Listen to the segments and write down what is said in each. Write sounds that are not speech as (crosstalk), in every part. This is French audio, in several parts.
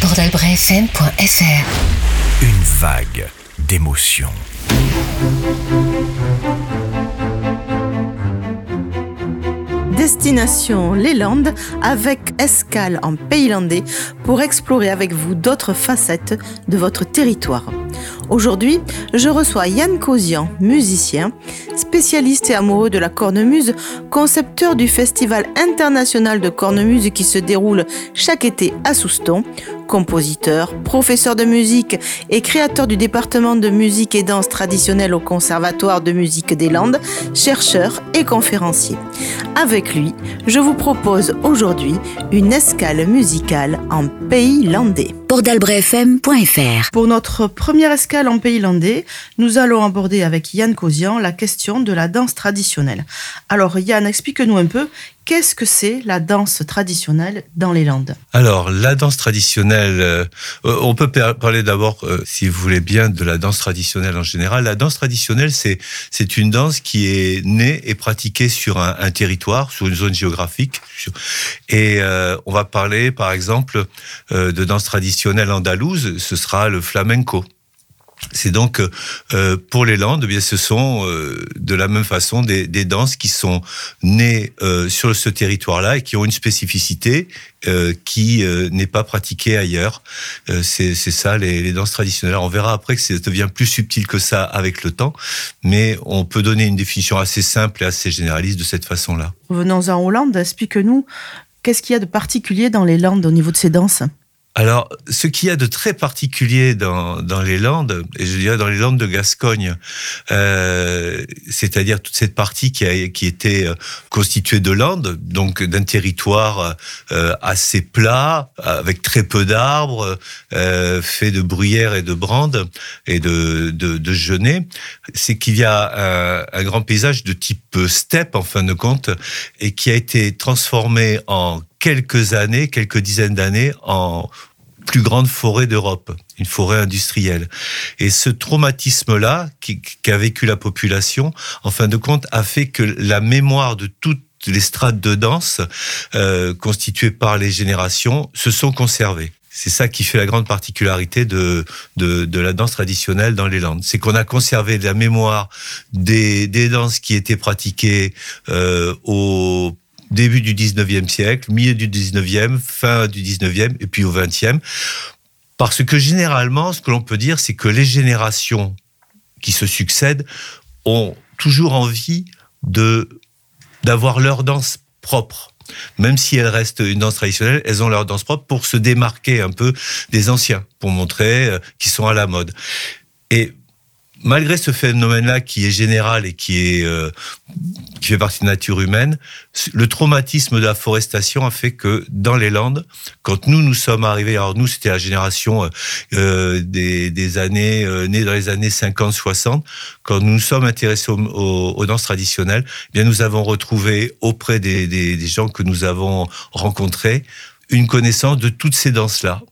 bordelbrefm.fr Une vague d'émotions. Destination les Landes avec escale en Pays landais pour explorer avec vous d'autres facettes de votre territoire. Aujourd'hui, je reçois Yann Cosian, musicien, spécialiste et amoureux de la cornemuse, concepteur du Festival international de cornemuse qui se déroule chaque été à Souston, compositeur, professeur de musique et créateur du département de musique et danse traditionnelle au Conservatoire de musique des Landes, chercheur et conférencier. Avec lui, je vous propose aujourd'hui une escale musicale en pays landais. Pour notre première escale en pays landais, nous allons aborder avec Yann Cosian la question de la danse traditionnelle. Alors Yann, explique-nous un peu qu'est-ce que c'est la danse traditionnelle dans les Landes? Alors, la danse traditionnelle, euh, on peut par- parler d'abord, euh, si vous voulez bien, de la danse traditionnelle en général. La danse traditionnelle, c'est une danse qui est née et pratiquée sur un, territoire, sur une zone géographique. Et euh, on va parler, par exemple, euh, de danse traditionnelle andalouse. Ce sera le flamenco. C'est donc euh, pour les Landes, eh bien ce sont euh, de la même façon des, danses qui sont nées euh, sur ce territoire-là et qui ont une spécificité euh, qui euh, n'est pas pratiquée ailleurs. Euh, c'est ça les, les danses traditionnelles. On verra après que ça devient plus subtil que ça avec le temps, mais on peut donner une définition assez simple et assez généraliste de cette façon-là. Revenons-en aux Landes, explique-nous qu'est-ce qu'il y a de particulier dans les Landes au niveau de ces danses? Alors, ce qu'il y a de très particulier dans, les Landes, et je dirais dans les Landes de Gascogne, euh, c'est-à-dire toute cette partie qui, était euh, constituée de Landes, donc d'un territoire euh, assez plat, avec très peu d'arbres, fait de bruyères et de brandes et de, de, de genêts, c'est qu'il y a un, un grand paysage de type steppe, en fin de compte, et qui a été transformé en quelques années, quelques dizaines d'années, en plus grande forêt d'Europe, une forêt industrielle. Et ce traumatisme-là qu'a vécu la population, en fin de compte, a fait que la mémoire de toutes les strates de danse euh, constituées par les générations se sont conservées. C'est ça qui fait la grande particularité de, de, de la danse traditionnelle dans les Landes. C'est qu'on a conservé la mémoire des, des danses qui étaient pratiquées euh, au début du 19e siècle, milieu du 19e, fin du 19e et puis au 20e. Parce que généralement, ce que l'on peut dire, c'est que les générations qui se succèdent ont toujours envie de d'avoir leur danse propre. Même si elles restent une danse traditionnelle, elles ont leur danse propre pour se démarquer un peu des anciens, pour montrer euh, qu'ils sont à la mode. Et malgré ce phénomène-là qui est général et qui est euh, qui fait partie de la nature humaine, le traumatisme de la forestation a fait que dans les Landes, quand nous nous sommes arrivés, alors nous c'était la génération euh, des, des années euh, née dans les années 50-60, quand nous nous sommes intéressés aux, aux, aux danses traditionnelles, eh bien nous avons retrouvé auprès des, des gens que nous avons rencontrés une connaissance de toutes ces danses-là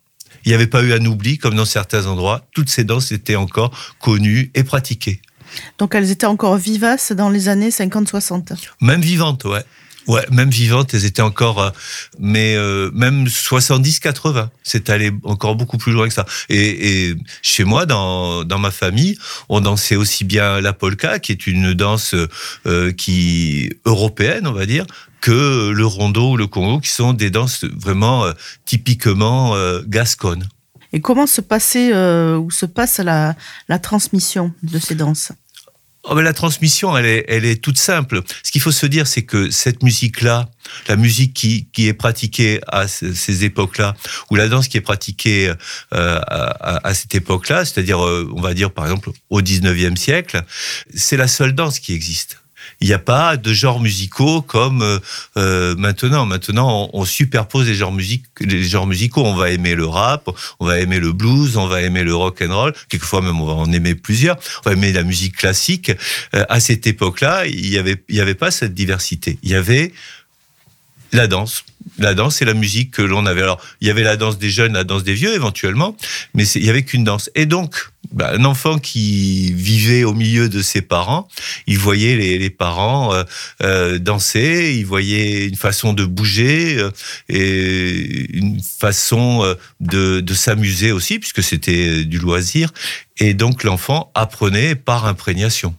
il n'y avait pas eu un oubli, comme dans certains endroits. Toutes ces danses étaient encore connues et pratiquées. Donc elles étaient encore vivaces dans les années 50-60 Même vivantes, ouais. Ouais, même vivantes, elles étaient encore, euh, mais euh, même 70-80, c'est allé encore beaucoup plus loin que ça. Et, et, chez moi, dans, dans ma famille, on dansait aussi bien la polka, qui est une danse euh, qui européenne, on va dire, que le rondo ou le congo, qui sont des danses vraiment euh, typiquement euh, gasconnes. Et comment se passait euh, ou se passe la, la transmission de ces danses? Oh la transmission, elle est, elle est toute simple. Ce qu'il faut se dire, c'est que cette musique-là, la musique qui, qui est pratiquée à ces époques-là, ou la danse qui est pratiquée euh, à, à, cette époque-là, c'est-à-dire, euh, on va dire par exemple au 19e siècle, c'est la seule danse qui existe. Il n'y a pas de genres musicaux comme euh, maintenant. Maintenant, on, superpose les genres, les genres musicaux. On va aimer le rap, on va aimer le blues, on va aimer le rock and roll. Quelquefois même, on va en aimer plusieurs. On va aimer la musique classique. Euh, à cette époque-là, il n'y avait, il y avait pas cette diversité. Il y avait la danse. La danse et la musique que l'on avait. Alors, il y avait la danse des jeunes, la danse des vieux éventuellement, mais il y avait qu'une danse. Et donc, bah, un enfant qui vivait au milieu de ses parents, il voyait les, parents euh, euh, danser, il voyait une façon de bouger euh, et une façon de s'amuser aussi, puisque c'était du loisir. Et donc, l'enfant apprenait par imprégnation,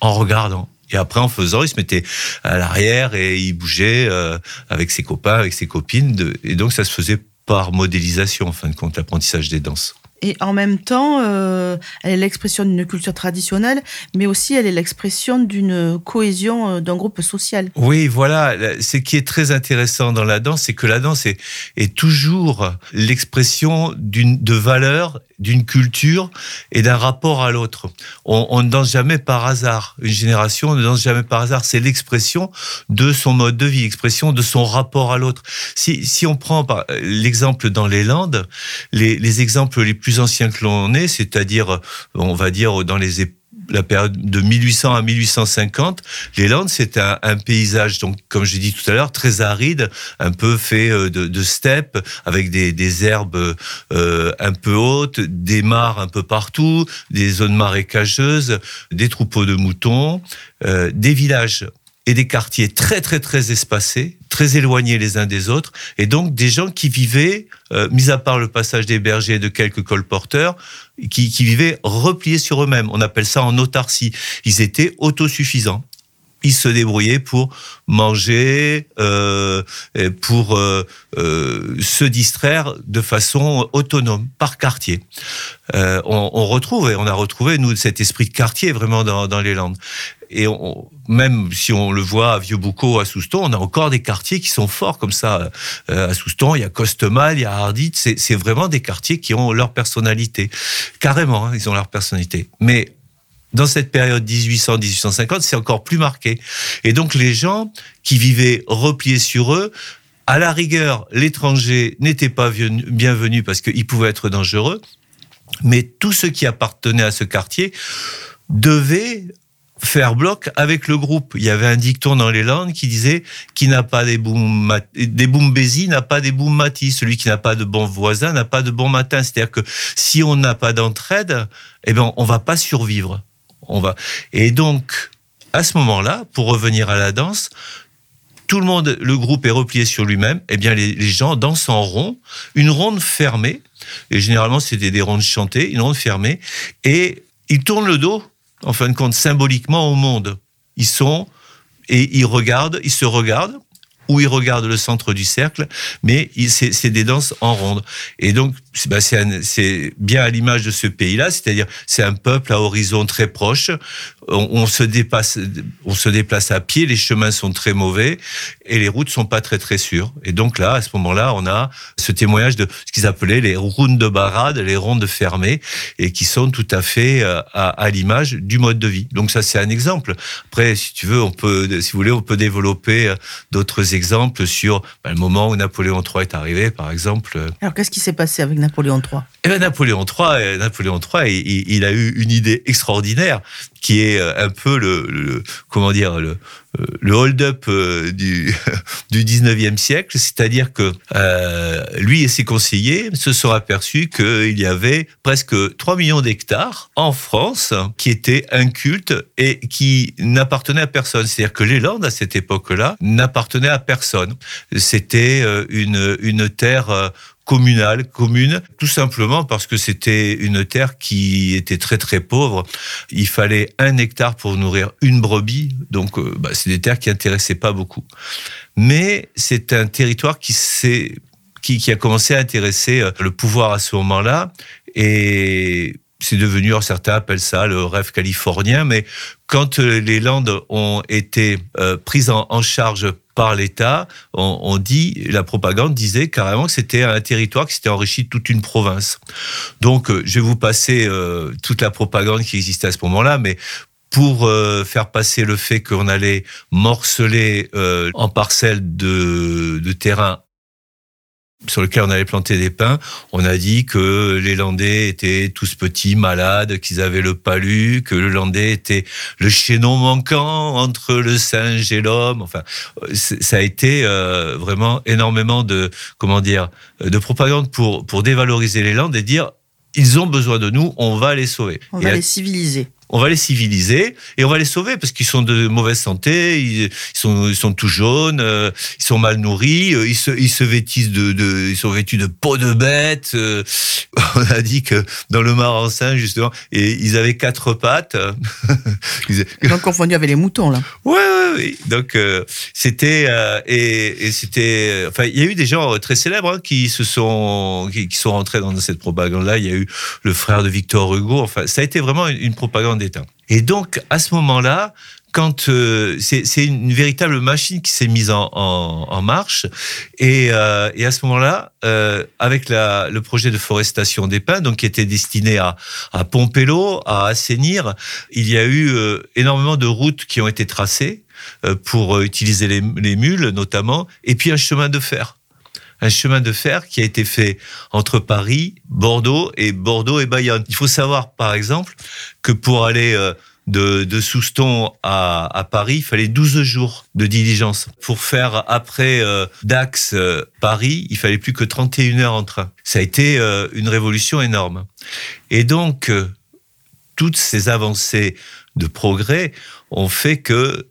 en regardant. Et après, en faisant, il se mettait à l'arrière et il bougeait euh, avec ses copains, avec ses copines. et donc, ça se faisait par modélisation, en fin de compte, l'apprentissage des danses. Et en même temps, euh, elle est l'expression d'une culture traditionnelle, mais aussi elle est l'expression d'une cohésion euh, d'un groupe social. Oui, voilà. Ce qui est très intéressant dans la danse, c'est que la danse est, est toujours l'expression de valeurs d'une culture et d'un rapport à l'autre. On, ne danse jamais par hasard. Une génération ne danse jamais par hasard. C'est l'expression de son mode de vie, l'expression de son rapport à l'autre. Si, si on prend l'exemple dans les Landes, les, les exemples les plus anciens que l'on ait, c'est-à-dire, on va dire, dans les la période de 1800 à 1850, les Landes, c'est un, paysage, donc comme j'ai dit tout à l'heure, très aride, un peu fait euh, de, de steppes, avec des, herbes euh, un peu hautes, des mares un peu partout, des zones marécageuses, des troupeaux de moutons, euh, des villages et des quartiers très très très espacés, très éloignés les uns des autres, et donc des gens qui vivaient, euh, mis à part le passage des bergers et de quelques colporteurs, qui, qui vivaient repliés sur eux-mêmes. On appelle ça en autarcie. Ils étaient autosuffisants ils se débrouillaient pour manger, euh, pour euh, euh, se distraire de façon autonome, par quartier. Euh, on, on, retrouve, et on a retrouvé, nous, cet esprit de quartier vraiment dans, dans les Landes. Et on, même si on le voit à Vieux-Boucau, à Souston, on a encore des quartiers qui sont forts comme ça. Euh, à Souston, il y a Costemal, il y a Ardit, c'est vraiment des quartiers qui ont leur personnalité. Carrément, hein, ils ont leur personnalité. Mais dans cette période 1800-1850, c'est encore plus marqué. Et donc les gens qui vivaient repliés sur eux, à la rigueur, l'étranger n'était pas bienvenu parce qu'il pouvait être dangereux, mais tous ceux qui appartenaient à ce quartier devaient faire bloc avec le groupe. Il y avait un dicton dans les Landes qui disait qui n'a pas des boum des n'a pas des boum Celui qui n'a pas de bons voisins n'a pas de bon matin. C'est-à-dire que si on n'a pas d'entraide, eh ben on va pas survivre on va. Et donc, à ce moment-là, pour revenir à la danse, tout le monde, le groupe est replié sur lui-même. Eh bien, les, gens dansent en rond, une ronde fermée. Et généralement, c'était des rondes chantées, une ronde fermée. Et ils tournent le dos, en fin de compte, symboliquement au monde. Ils sont et ils regardent, ils se regardent où ils regardent le centre du cercle, mais c'est des danses en ronde. Et donc, bah, c'est bien à l'image de ce pays-là, c'est-à-dire c'est un peuple à horizon très proche. On, se dépasse, on se déplace à pied, les chemins sont très mauvais et les routes sont pas très très sûres. Et donc là, à ce moment-là, on a ce témoignage de ce qu'ils appelaient les rondes de barade, les rondes fermées, et qui sont tout à fait euh, à, à l'image du mode de vie. Donc ça, c'est un exemple. Après, si tu veux, on peut, si vous voulez, on peut développer euh, d'autres exemples exemple sur bah, le moment où Napoléon III est arrivé, par exemple. Alors, qu'est-ce qui s'est passé avec Napoléon III eh ben, Napoléon III, Napoléon III, il, a eu une idée extraordinaire qui est euh, un peu le, comment dire le, euh, le hold-up euh, du, (laughs) du 19e siècle, c'est-à-dire que lui et ses conseillers se sont aperçus qu'il y avait presque 3 millions d'hectares en France qui étaient incultes et qui n'appartenaient à personne. C'est-à-dire que les Landes, à cette époque-là, n'appartenaient à personne. C'était une, une terre communale, commune, tout simplement parce que c'était une terre qui était très très pauvre. Il fallait un hectare pour nourrir une brebis, donc euh, bah, c'est des terres qui intéressaient pas beaucoup. Mais c'est un territoire qui s'est qui, a commencé à intéresser euh, le pouvoir à ce moment-là et c'est devenu, certains appellent ça le rêve californien, mais quand euh, les Landes ont été prises en, en charge par l'État, on, dit, la propagande disait carrément que c'était un territoire qui s'était enrichi de toute une province. Donc, euh, je vais vous passer euh, toute la propagande qui existait à ce moment-là, mais pour euh, faire passer le fait qu'on allait morceler en parcelles de, de terrain sur lequel on allait planter des pins, on a dit que les Landais étaient tous petits, malades, qu'ils avaient le palu, que le Landais était le chaînon manquant entre le singe et l'homme. Enfin, ça a été euh, vraiment énormément de, comment dire, de propagande pour, pour dévaloriser les Landes et dire ils ont besoin de nous, on va les sauver. On Et va à- les civiliser. On va les civiliser et on va les sauver parce qu'ils sont de mauvaise santé, ils, sont, ils sont tout jaunes, euh, ils sont mal nourris, euh, ils se, ils se vêtissent de, de, ils sont vêtus de peau de bête. euh, (laughs) on a dit que dans le Marensin justement, et ils avaient quatre pattes. (laughs) Ils- ont confondu avec les moutons, là. Ouais, ouais, ouais. Donc c'était et, et c'était. Enfin, il y a eu des gens très célèbres hein, qui se sont qui, qui sont rentrés dans cette propagande-là. Il y a eu le frère de Victor Hugo. Enfin, ça a été vraiment une, une propagande Et donc à ce moment-là. Quand euh, c'est une véritable machine qui s'est mise en, marche et, euh, et à ce moment-là, euh, avec le projet de forestation des pins, donc qui était destiné à, pomper l'eau, à assainir, il y a eu énormément de routes qui ont été tracées pour utiliser les mules notamment, et puis un chemin de fer. Un chemin de fer qui a été fait entre Paris, Bordeaux et Bordeaux et Bayonne. Il faut savoir, par exemple, que pour aller euh, de, Souston à, Paris, il fallait 12 jours de diligence. Pour faire après euh, Dax, euh, Paris, il fallait plus que 31 heures en train. Ça a été une révolution énorme. Et donc, toutes ces avancées de progrès ont fait que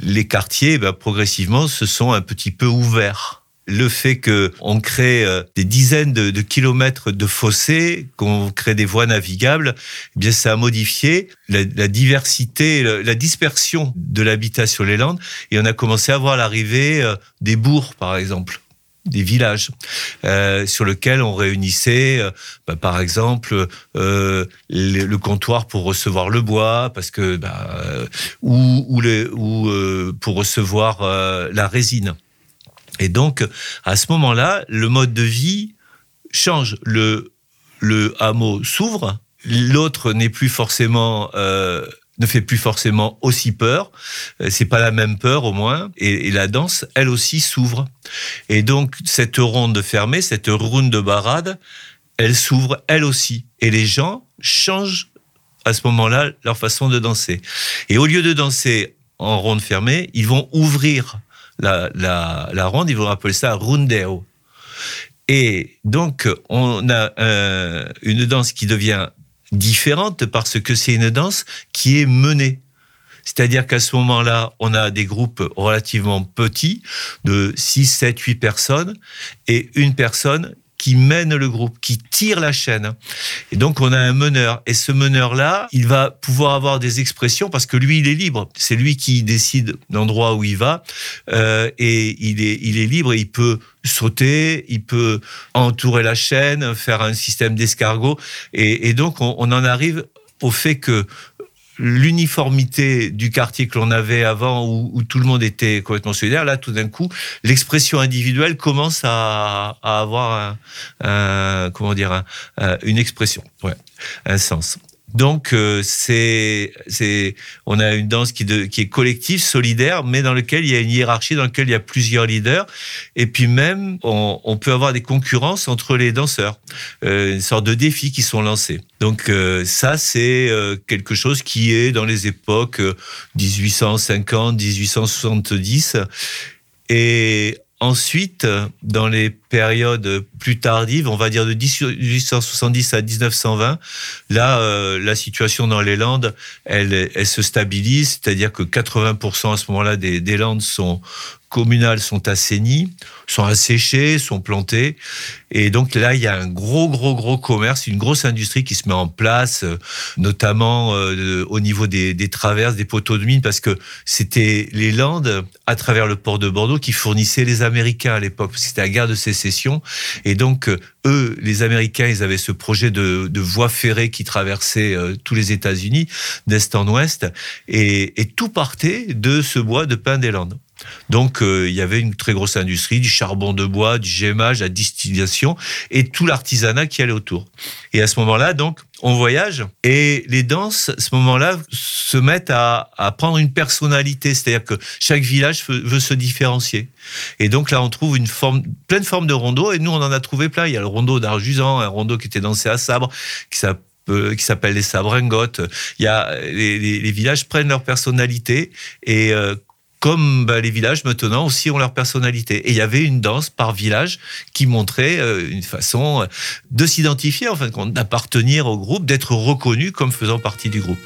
les quartiers, ben, progressivement, se sont un petit peu ouverts. Le fait qu'on crée euh, des dizaines de, kilomètres de fossés, qu'on crée des voies navigables, eh bien ça a modifié la, diversité, la, dispersion de l'habitat sur les Landes, et on a commencé à voir l'arrivée euh, des bourgs, par exemple des villages euh, sur lesquels on réunissait, bah, par exemple, le, comptoir pour recevoir le bois, parce que bah, ou, pour recevoir la résine. Et donc, à ce moment-là, le mode de vie change. Le, le hameau s'ouvre, l'autre n'est plus forcément euh, ne fait plus forcément aussi peur. Euh, C'est pas la même peur au moins. Et, et la danse, elle aussi, s'ouvre. Et donc cette ronde fermée, cette ronde de barade, elle s'ouvre elle aussi. Et les gens changent à ce moment-là leur façon de danser. Et au lieu de danser en ronde fermée, ils vont ouvrir la, ronde, ils vont appeler ça rundeo. Et donc, on a euh, une danse qui devient différente parce que c'est une danse qui est menée. C'est-à-dire qu'à ce moment-là, on a des groupes relativement petits, de 6, 7, 8 personnes, et une personne qui mène le groupe, qui tire la chaîne. Et donc, on a un meneur. Et ce meneur-là, il va pouvoir avoir des expressions parce que lui, il est libre. C'est lui qui décide l'endroit où il va. Euh, et il est, il est libre et il peut sauter, il peut entourer la chaîne, faire un système d'escargot. Et, donc, on, on en arrive au fait que l'uniformité du quartier que l'on avait avant où, tout le monde était complètement solidaire, là, tout d'un coup, l'expression individuelle commence à, avoir comment dire, un, une expression, un sens. Donc euh, c'est c'est on a une danse qui de, qui est collective, solidaire, mais dans lequel il y a une hiérarchie, dans lequel il y a plusieurs leaders, et puis même on, on peut avoir des concurrences entre les danseurs, euh, une sorte de défis qui sont lancés. Donc euh, ça c'est euh, quelque chose qui est dans les époques 1850, 1870, et Ensuite, dans les périodes plus tardives, on va dire de 1870 à 1920, là, euh, la situation dans les Landes, elle, se stabilise, c'est-à-dire que 80% à ce moment-là des Landes sont communales sont assainies, sont asséchées, sont plantées. Et donc là, il y a un gros, gros, gros commerce, une grosse industrie qui se met en place, notamment euh, au niveau des, traverses, des poteaux de mine, parce que c'était les Landes, à travers le port de Bordeaux, qui fournissaient les Américains à l'époque, parce que c'était la guerre de sécession. Et donc, eux, les Américains, ils avaient ce projet de, voie ferrée qui traversait euh, tous les États-Unis, d'est en ouest, et, et tout partait de ce bois de pin des Landes. Donc euh, il y avait une très grosse industrie, du charbon de bois, du gémage, la distillation et tout l'artisanat qui allait autour. Et à ce moment-là, donc, on voyage et les danses, à ce moment-là, se mettent à, prendre une personnalité, c'est-à-dire que chaque village veut, se différencier. Et donc là, on trouve une forme, pleine forme de rondeau, et nous, on en a trouvé plein. Il y a le rondeau d'Arjusan, un rondeau qui était dansé à sabre, qui s'appelle les sabringotes. Il y a les, villages prennent leur personnalité et euh, comme bah, les villages maintenant aussi ont leur personnalité. Et il y avait une danse par village qui montrait euh, une façon euh, de s'identifier, en fin de compte, d'appartenir au groupe, d'être reconnu comme faisant partie du groupe.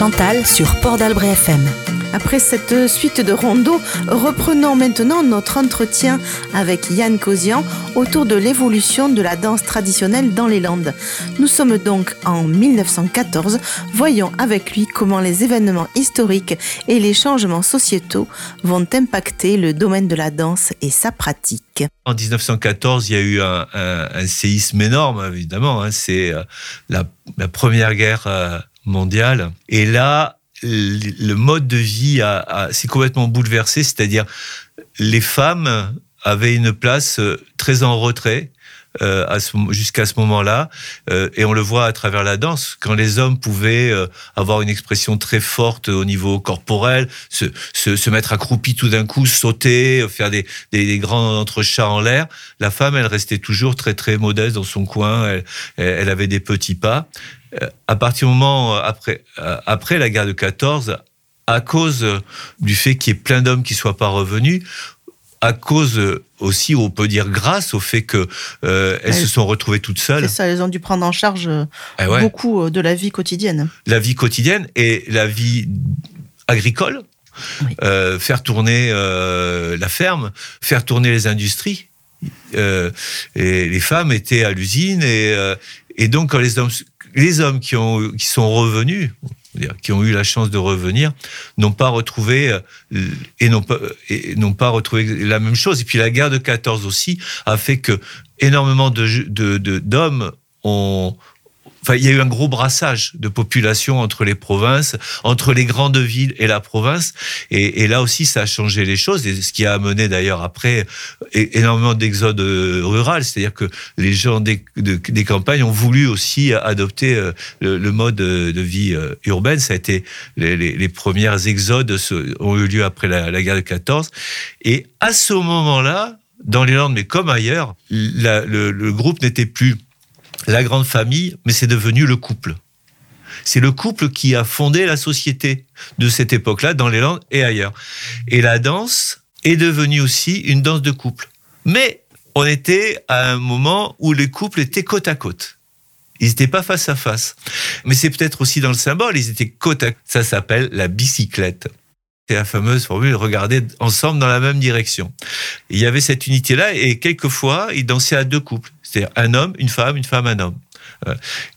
Chantal sur Port d'Albret FM. Après cette suite de rondeaux, reprenons maintenant notre entretien avec Yann Cosian autour de l'évolution de la danse traditionnelle dans les Landes. Nous sommes donc en 1914. Voyons avec lui comment les événements historiques et les changements sociétaux vont impacter le domaine de la danse et sa pratique. En 1914, il y a eu un, séisme énorme, évidemment. Hein. C'est euh, la, première guerre euh, Et là, le mode de vie s'est complètement bouleversé, c'est-à-dire les femmes avaient une place euh, très en retrait. Euh, jusqu'à ce moment-là, euh, et on le voit à travers la danse, quand les hommes pouvaient avoir une expression très forte au niveau corporel, se, se, mettre accroupi tout d'un coup, sauter, faire des, des, grands entrechats en l'air, la femme, elle restait toujours très très modeste dans son coin, elle, elle avait des petits pas. À partir du moment euh, après, euh, après la guerre de 14, à cause du fait qu'il y ait plein d'hommes qui soient pas revenus, à cause aussi, on peut dire grâce au fait que euh, elles se sont retrouvées toutes seules. C'est ça, elles ont dû prendre en charge eh beaucoup de la vie quotidienne. La vie quotidienne et la vie agricole, faire tourner la ferme, faire tourner les industries. et les femmes étaient à l'usine et, et donc quand les hommes les hommes qui, ont, qui sont revenus, qui ont eu la chance de revenir, n'ont pas retrouvé euh, et n'ont pas, pas retrouvé la même chose. Et puis la guerre de 14 aussi a fait que énormément de, d'hommes ont Enfin, il y a eu un gros brassage de population entre les provinces, entre les grandes villes et la province. Et, là aussi, ça a changé les choses. Et ce qui a amené d'ailleurs après énormément d'exode rural. C'est-à-dire que les gens des, campagnes ont voulu aussi adopter euh, le, mode de vie euh, urbaine. Ça a été les, les, premières exodes ont eu lieu après la, guerre de 14. Et à ce moment-là, dans les Landes, mais comme ailleurs, le groupe n'était plus la grande famille, mais c'est devenu le couple. C'est le couple qui a fondé la société de cette époque-là, dans les Landes et ailleurs. Et la danse est devenue aussi une danse de couple. Mais on était à un moment où les couples étaient côte à côte. Ils n'étaient pas face à face. Mais c'est peut-être aussi dans le symbole, ils étaient côte à côte. Ça s'appelle la bicyclette. C'est la fameuse formule, regarder ensemble dans la même direction. Il y avait cette unité-là et quelquefois, ils dansaient à deux couples. C'est-à-dire un homme, une femme, une femme, un homme. Euh,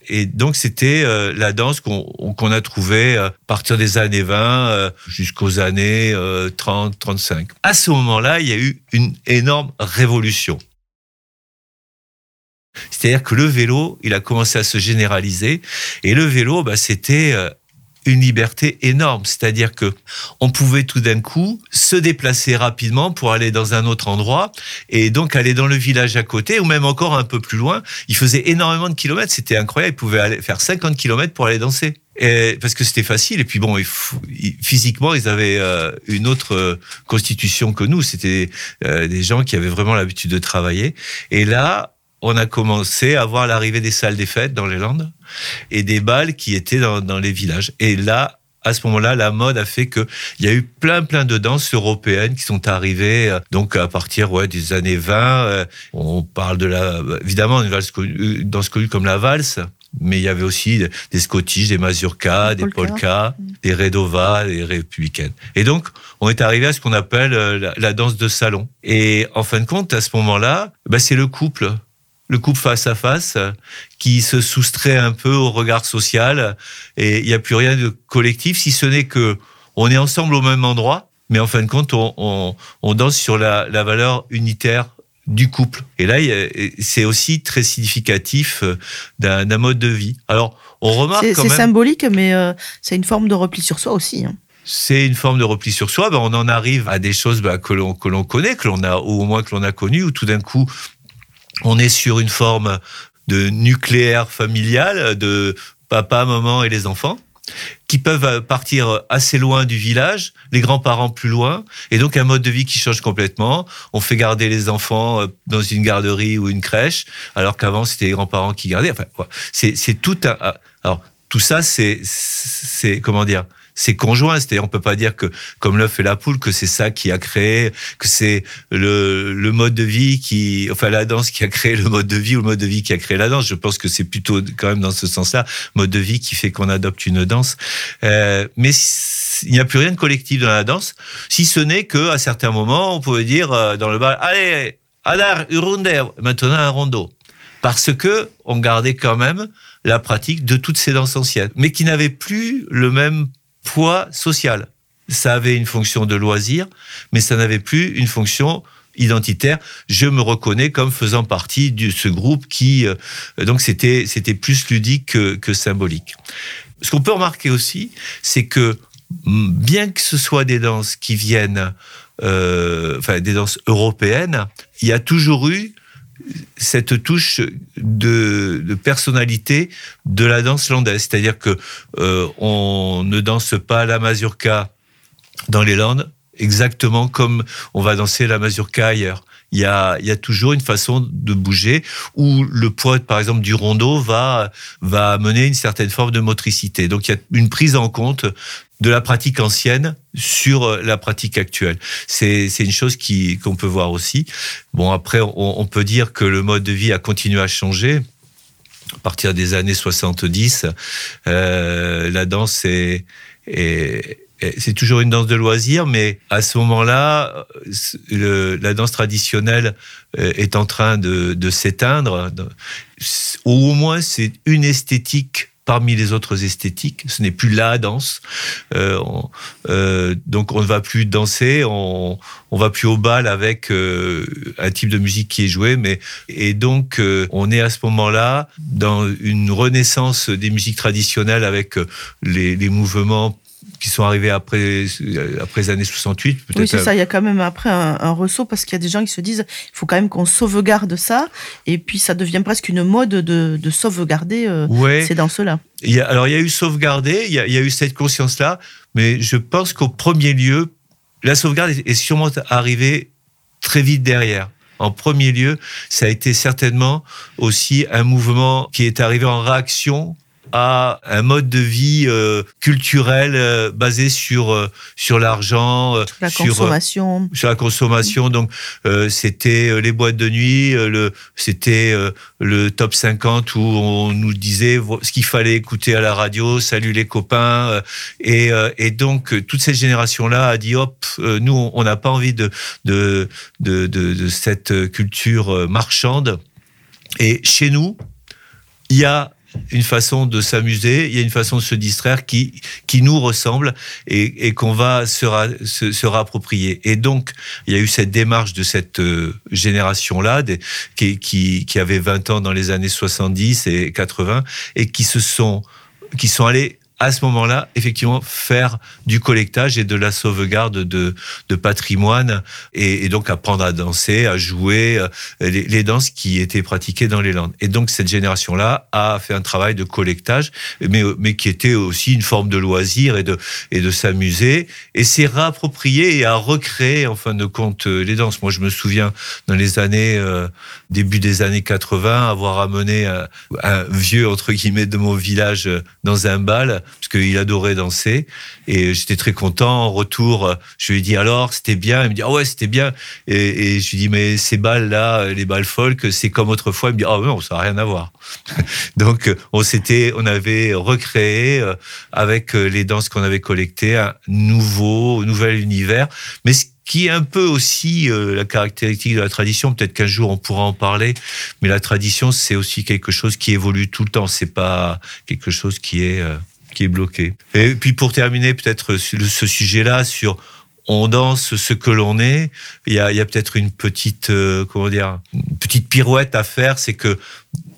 et donc c'était euh, la danse qu'on a trouvée euh, à partir des années 20 jusqu'aux années 30, 35. À ce moment-là, il y a eu une énorme révolution. C'est-à-dire que le vélo, il a commencé à se généraliser. Et le vélo, bah, c'était une liberté énorme. C'est-à-dire que on pouvait tout d'un coup se déplacer rapidement pour aller dans un autre endroit et donc aller dans le village à côté ou même encore un peu plus loin. Il faisait énormément de kilomètres. C'était incroyable. Il pouvait aller faire 50 kilomètres pour aller danser. Parce que c'était facile. Et puis bon, physiquement, ils avaient euh, une autre euh, constitution que nous. C'était euh, des gens qui avaient vraiment l'habitude de travailler. Et là, on a commencé à voir l'arrivée des salles des fêtes dans les Landes et des balles qui étaient dans, les villages. Et là, à ce moment-là, la mode a fait qu'il y a eu plein, plein de danses européennes qui sont arrivées. Euh, donc, à partir ouais, des années 20, euh, on parle de la, évidemment, une valse danse connue comme la valse. Mais il y avait aussi des Scottish, des mazurkas, des polkas, des redova, des républicaines. Et donc, on est arrivé à ce qu'on appelle euh, la, danse de salon. Et en fin de compte, à ce moment-là, bah, c'est le couple le couple face à face qui se soustrait un peu au regard social et il n'y a plus rien de collectif si ce n'est que on est ensemble au même endroit mais en fin de compte on, danse sur la, valeur unitaire du couple et là c'est aussi très significatif euh, d'un mode de vie alors on remarque c'est symbolique mais euh, c'est une forme de repli sur soi aussi hein. c'est une forme de repli sur soi. Ben, on en arrive à des choses ben, que l'on que l'on connaît, que l'on a ou au moins que l'on a connues, où tout d'un coup on est sur une forme de nucléaire familial, de papa, maman et les enfants qui peuvent partir assez loin du village, les grands-parents plus loin, et donc un mode de vie qui change complètement. On fait garder les enfants euh, dans une garderie ou une crèche, alors qu'avant c'était les grands-parents qui gardaient. Enfin, c'est tout un. Alors tout ça, c'est comment dire c'est conjoint. C'est-à-dire, on peut pas dire que, comme l'œuf et la poule, que c'est ça qui a créé, que c'est le, le mode de vie qui, enfin, la danse qui a créé le mode de vie ou le mode de vie qui a créé la danse. Je pense que c'est plutôt quand même dans ce sens-là, mode de vie qui fait qu'on adopte une danse. Euh, mais il n'y a plus rien de collectif dans la danse, si ce n'est que à certains moments, on pouvait dire euh, dans le bal, allez, Adar, Urunde, maintenant un rondeau. Parce que on gardait quand même la pratique de toutes ces danses anciennes, mais qui n'avaient plus le même poids social. Ça avait une fonction de loisir, mais ça n'avait plus une fonction identitaire. Je me reconnais comme faisant partie de ce groupe qui, euh, donc c'était c'était plus ludique que, symbolique. Ce qu'on peut remarquer aussi, c'est que bien que ce soit des danses qui viennent, euh, enfin des danses européennes, il y a toujours eu cette touche de, personnalité de la danse landaise. C'est-à-dire que euh, on ne danse pas la mazurka dans les Landes exactement comme on va danser la mazurka ailleurs. Il y, a, toujours une façon de bouger où le poids, par exemple, du rondeau va, va amener une certaine forme de motricité. Donc il y a une prise en compte de la pratique ancienne sur euh, la pratique actuelle. C'est une chose qu'on peut voir aussi. Bon, après, on, peut dire que le mode de vie a continué à changer. À partir des années 70, euh, la danse est, c'est toujours une danse de loisir, mais à ce moment-là, la danse traditionnelle euh, est en train de, de s'éteindre, au moins c'est une esthétique parmi les autres esthétiques. Ce n'est plus la danse. Euh, euh, donc on ne va plus danser, on, on va plus au bal avec euh, un type de musique qui est joué. Mais et donc euh, on est à ce moment-là dans une renaissance des musiques traditionnelles avec euh, les, les mouvements qui sont arrivés après, après les années 68. Oui, c'est euh, ça. Il y a quand même après un, un ressaut parce qu'il y a des gens qui se disent il faut quand même qu'on sauvegarde ça. Et puis ça devient presque une mode de, de sauvegarder euh, Ouais. ces danses-là. Alors, il y a eu sauvegarder, il y a, il y a eu cette conscience-là, mais je pense qu'au premier lieu, la sauvegarde est sûrement arrivée très vite derrière. En premier lieu, ça a été certainement aussi un mouvement qui est arrivé en réaction à un mode de vie euh, culturel euh, basé sur euh, sur l'argent, La sur euh, consommation. sur la consommation. Donc, c'était les boîtes de nuit, le, c'était le top 50 où on nous disait ce qu'il fallait écouter à la radio, salut les copains. et, et donc, toute cette génération-là a dit, hop, nous, on- n'a pas envie de, de, de, de, de cette culture marchande. Et chez nous, il y a une façon de s'amuser, il y a une façon de se distraire qui, qui nous ressemble et, et qu'on va se, ra- se, se. Et donc, il y a eu cette démarche de cette euh, génération-là, qui, qui, qui avait 20 ans dans les années 70 et 80, et qui se sont, qui sont allés à ce moment-là, effectivement, faire du collectage et de la sauvegarde de, de patrimoine, et, donc apprendre à danser, à jouer, euh, les, danses qui étaient pratiquées dans les Landes. Et donc cette génération-là a fait un travail de collectage, mais, mais qui était aussi une forme de loisir et de, et de s'amuser, et s'est réapproprié et a recréé, en fin de compte, euh, les danses. Moi, je me souviens, dans les années, euh, début des années 80, avoir amené un, un vieux, entre guillemets, de mon village euh, dans un bal, parce qu'il adorait danser, et j'étais très content. En retour, euh, je lui ai dit, alors, c'était bien? Il me dit, ah ouais, c'était bien. Et, je lui dis, mais ces balles-là, les balles folk, c'est comme autrefois? Il me dit, ah non, ça n'a rien à voir. (laughs) Donc, euh, on s'était, on avait recréé euh, avec euh, les danses qu'on avait collectées un nouveau, nouvel univers. Mais ce qui est un peu aussi euh, la caractéristique de la tradition, peut-être qu'un jour on pourra en parler, mais la tradition, c'est aussi quelque chose qui évolue tout le temps. C'est pas quelque chose qui est, euh, qui est bloqué. Et puis pour terminer, peut-être le- ce sujet-là, sur on danse ce que l'on est. Il y a, y a peut-être une petite, euh, comment dire, une petite pirouette à faire, c'est que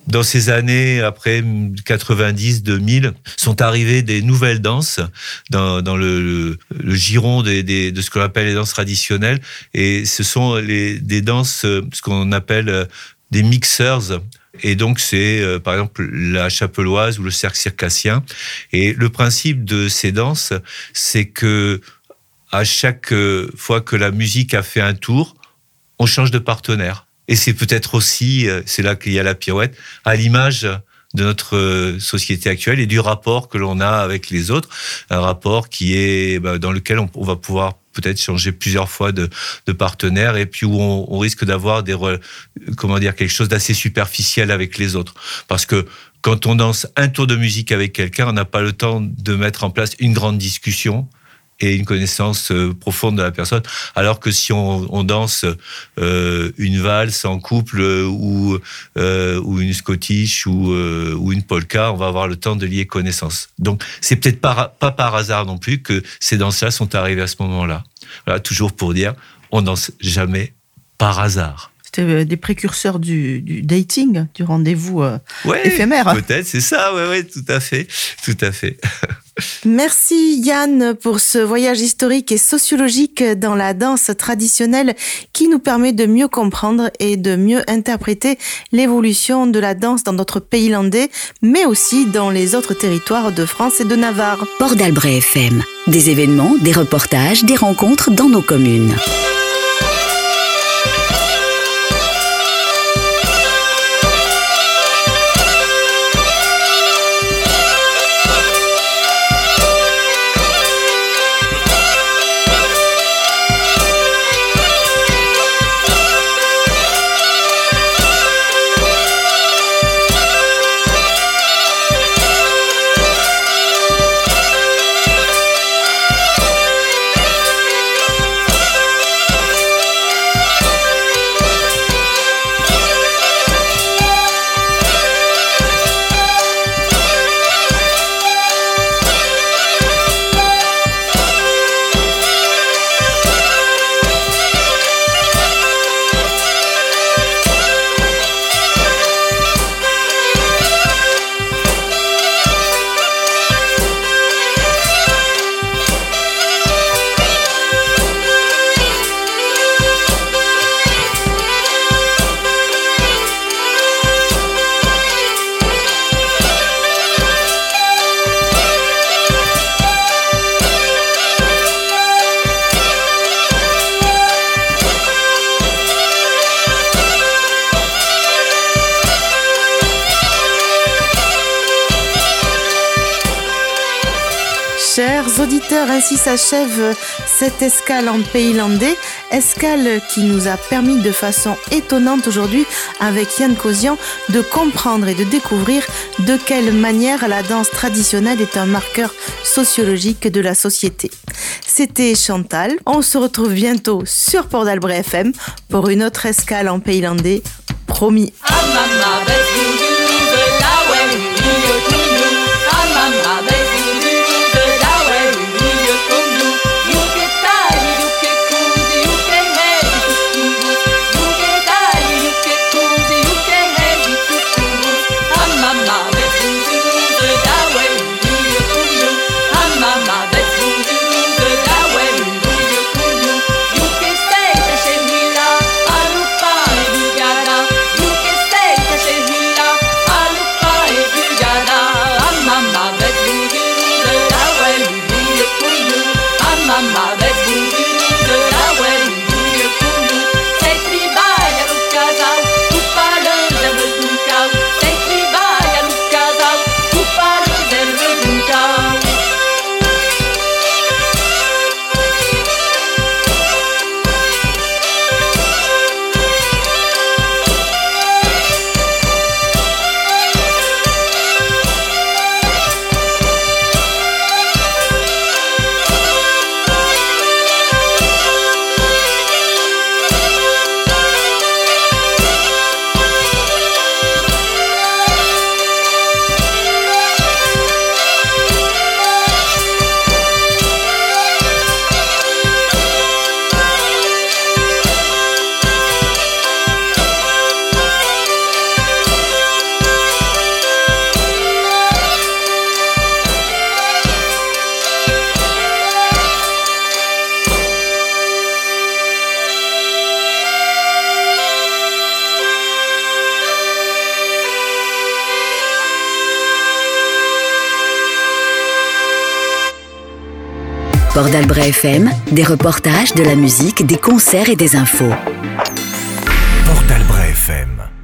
dans ces années après 90, 2000, sont arrivées des nouvelles danses dans, dans le, le, le giron des, des, de ce qu'on appelle les danses traditionnelles. Et ce sont les, des danses, euh, ce qu'on appelle euh, des mixers. Et donc, c'est euh, par exemple la chapeloise ou le cercle circassien. Et le principe de ces danses, c'est que à chaque euh, fois que la musique a fait un tour, on change de partenaire. Et c'est peut-être aussi, euh, c'est là qu'il y a la pirouette, à l'image de notre euh, société actuelle et du rapport que l'on a avec les autres, un rapport qui est bah, dans lequel on, va pouvoir peut-être changer plusieurs fois de, partenaire et puis où on, on risque d'avoir des comment dire quelque chose d'assez superficiel avec les autres parce que quand on danse un tour de musique avec quelqu'un, on n'a pas le temps de mettre en place une grande discussion et une connaissance euh, profonde de la personne. Alors que si on, on danse euh, une valse en couple euh, ou, euh, ou une scottish ou, euh, ou une polka, on va avoir le temps de lier connaissance. Donc c'est peut-être pas, pas par hasard non plus que ces danses-là sont arrivées à ce moment-là. Voilà, toujours pour dire, on danse jamais par hasard. C'était des précurseurs du, du dating, du rendez-vous euh, Ouais, éphémère. peut-être, c'est ça, ouais, ouais, tout à fait, tout à fait. (laughs) Merci Yann pour ce voyage historique et sociologique dans la danse traditionnelle qui nous permet de mieux comprendre et de mieux interpréter l'évolution de la danse dans notre pays landais, mais aussi dans les autres territoires de France et de Navarre. Port d'Albret FM. Des événements, des reportages, des rencontres dans nos communes. Ainsi s'achève cette escale en pays landais, escale qui nous a permis de façon étonnante aujourd'hui avec Yann Kosian de comprendre et de découvrir de quelle manière la danse traditionnelle est un marqueur sociologique de la société. C'était Chantal, on se retrouve bientôt sur Port d'Albret FM pour une autre escale en pays landais, promis. D'Albret Des reportages, de la musique, des concerts et des infos. Port d'Albret FM.